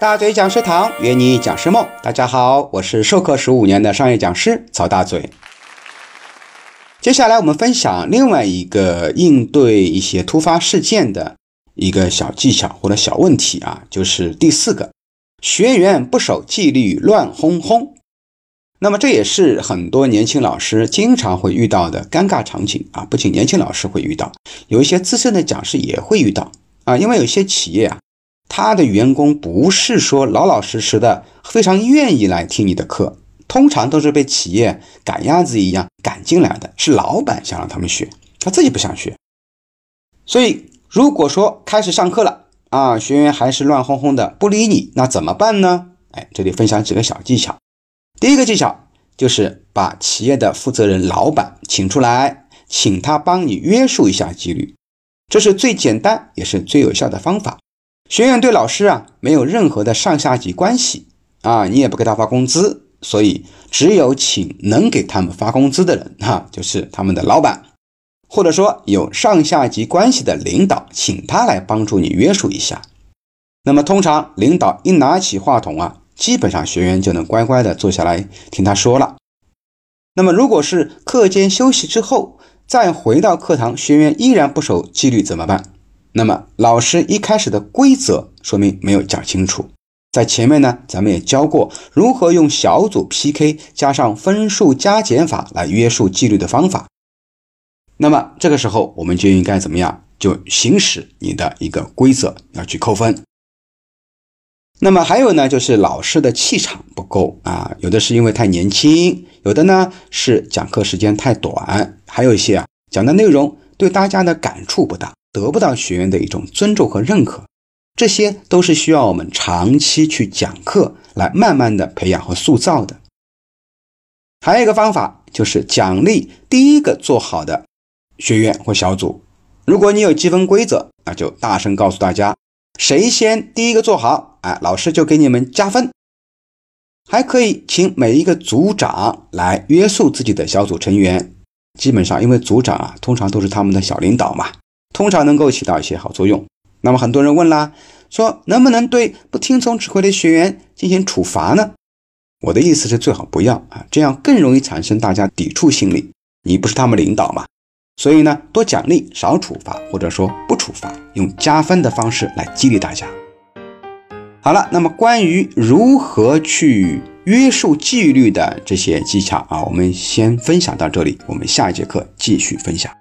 大嘴讲师堂约你讲师梦，大家好，我是授课十五年的商业讲师曹大嘴。接下来我们分享另外一个应对一些突发事件的一个小技巧或者小问题啊，就是第四个，学员不守纪律乱哄哄。那么这也是很多年轻老师经常会遇到的尴尬场景啊！不仅年轻老师会遇到，有一些资深的讲师也会遇到啊！因为有些企业啊，他的员工不是说老老实实的，非常愿意来听你的课，通常都是被企业赶鸭子一样赶进来的，是老板想让他们学，他自己不想学。所以如果说开始上课了啊，学员还是乱哄哄的不理你，那怎么办呢？哎，这里分享几个小技巧。第一个技巧就是把企业的负责人、老板请出来，请他帮你约束一下纪律，这是最简单也是最有效的方法。学员对老师啊没有任何的上下级关系啊，你也不给他发工资，所以只有请能给他们发工资的人哈，就是他们的老板，或者说有上下级关系的领导，请他来帮助你约束一下。那么通常领导一拿起话筒啊。基本上学员就能乖乖的坐下来听他说了。那么，如果是课间休息之后再回到课堂，学员依然不守纪律怎么办？那么，老师一开始的规则说明没有讲清楚。在前面呢，咱们也教过如何用小组 PK 加上分数加减法来约束纪律的方法。那么这个时候我们就应该怎么样？就行使你的一个规则，要去扣分。那么还有呢，就是老师的气场不够啊，有的是因为太年轻，有的呢是讲课时间太短，还有一些啊讲的内容对大家的感触不大，得不到学员的一种尊重和认可，这些都是需要我们长期去讲课来慢慢的培养和塑造的。还有一个方法就是奖励第一个做好的学员或小组，如果你有积分规则，那就大声告诉大家。谁先第一个做好，哎，老师就给你们加分。还可以请每一个组长来约束自己的小组成员。基本上，因为组长啊，通常都是他们的小领导嘛，通常能够起到一些好作用。那么很多人问啦，说能不能对不听从指挥的学员进行处罚呢？我的意思是最好不要啊，这样更容易产生大家抵触心理。你不是他们领导嘛？所以呢，多奖励，少处罚，或者说不处罚，用加分的方式来激励大家。好了，那么关于如何去约束纪律的这些技巧啊，我们先分享到这里，我们下一节课继续分享。